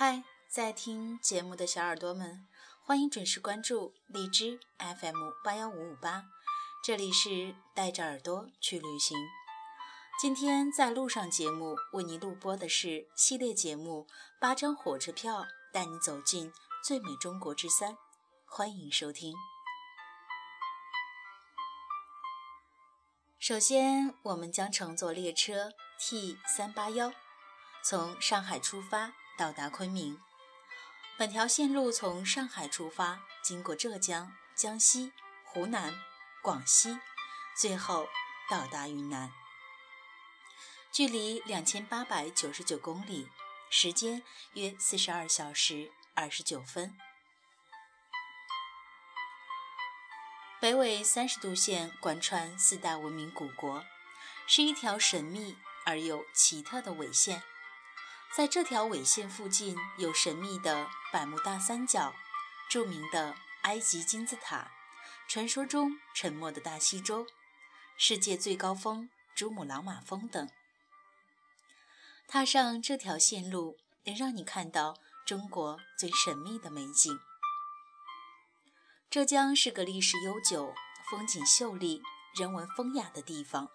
嗨，在听节目的小耳朵们，欢迎准时关注荔枝 FM 八幺五五八，这里是带着耳朵去旅行。今天在路上节目为你录播的是系列节目《八张火车票带你走进最美中国之三》，欢迎收听。首先，我们将乘坐列车 T 三八幺，从上海出发。到达昆明，本条线路从上海出发，经过浙江、江西、湖南、广西，最后到达云南。距离两千八百九十九公里，时间约四十二小时二十九分。北纬三十度线贯穿四大文明古国，是一条神秘而又奇特的纬线。在这条纬线附近，有神秘的百慕大三角、著名的埃及金字塔、传说中沉没的大西洲、世界最高峰珠穆朗玛峰等。踏上这条线路，能让你看到中国最神秘的美景。浙江是个历史悠久、风景秀丽、人文风雅的地方，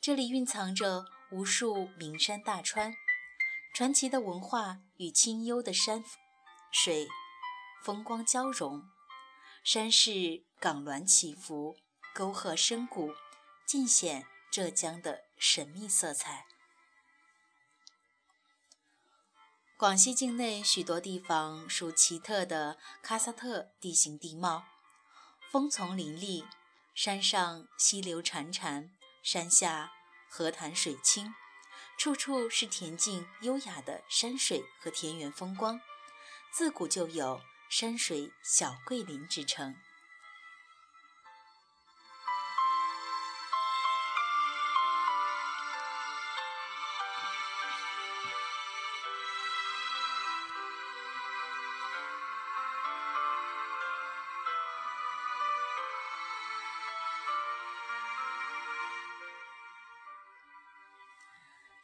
这里蕴藏着无数名山大川。传奇的文化与清幽的山水风光交融，山势岗峦起伏，沟壑深谷，尽显浙江的神秘色彩。广西境内许多地方属奇特的喀萨特地形地貌，峰丛林立，山上溪流潺潺，山下河潭水清。处处是恬静优雅的山水和田园风光，自古就有“山水小桂林”之称。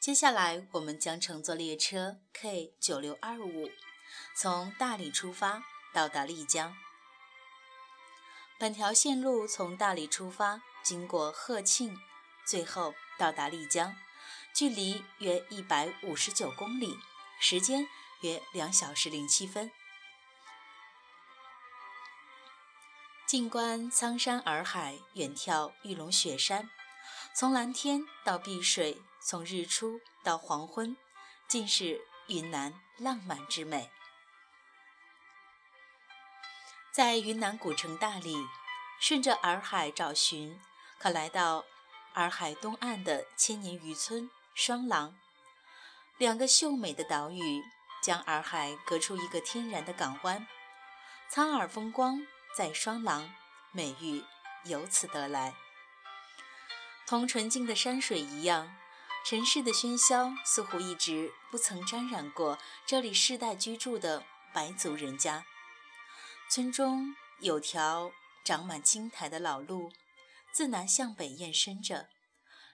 接下来，我们将乘坐列车 K 九六二五，从大理出发，到达丽江。本条线路从大理出发，经过鹤庆，最后到达丽江，距离约一百五十九公里，时间约两小时零七分。静观苍山洱海，远眺玉龙雪山，从蓝天到碧水。从日出到黄昏，尽是云南浪漫之美。在云南古城大理，顺着洱海找寻，可来到洱海东岸的千年渔村双廊。两个秀美的岛屿将洱海隔出一个天然的港湾，苍洱风光在双廊，美誉由此得来。同纯净的山水一样。城市的喧嚣似乎一直不曾沾染过这里世代居住的白族人家。村中有条长满青苔的老路，自南向北延伸着，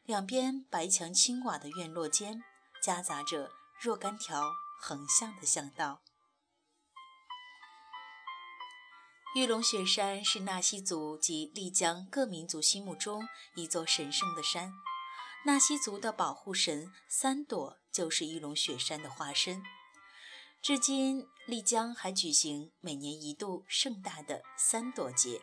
两边白墙青瓦的院落间夹杂着若干条横向的巷道。玉龙雪山是纳西族及丽江各民族心目中一座神圣的山。纳西族的保护神三朵就是玉龙雪山的化身。至今，丽江还举行每年一度盛大的三朵节。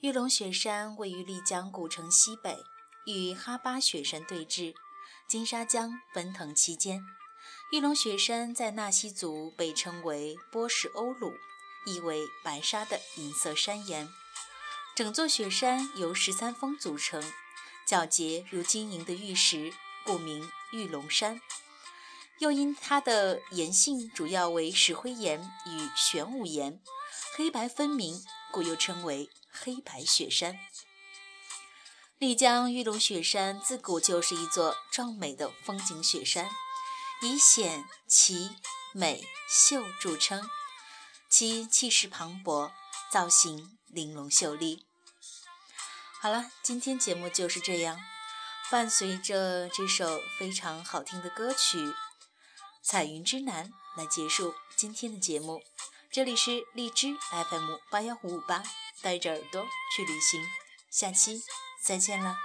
玉龙雪山位于丽江古城西北。与哈巴雪山对峙，金沙江奔腾期间，玉龙雪山在纳西族被称为波什欧鲁，意为白沙的银色山岩。整座雪山由十三峰组成，皎洁如晶莹的玉石，故名玉龙山。又因它的岩性主要为石灰岩与玄武岩，黑白分明，故又称为黑白雪山。丽江玉龙雪山自古就是一座壮美的风景雪山以险奇美秀著称其气势磅礴造型玲珑秀丽。好了今天节目就是这样伴随着这首非常好听的歌曲彩云之南来结束今天的节目。这里是荔枝 FM 八幺五五八，带着耳朵去旅行，下期再见了。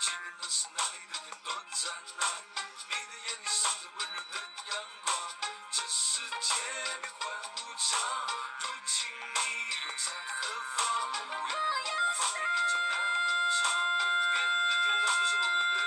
记得那是那里的天多湛蓝你的眼里温柔的阳光这世界变幻无常如今你又在何方走那么长的天不是我们的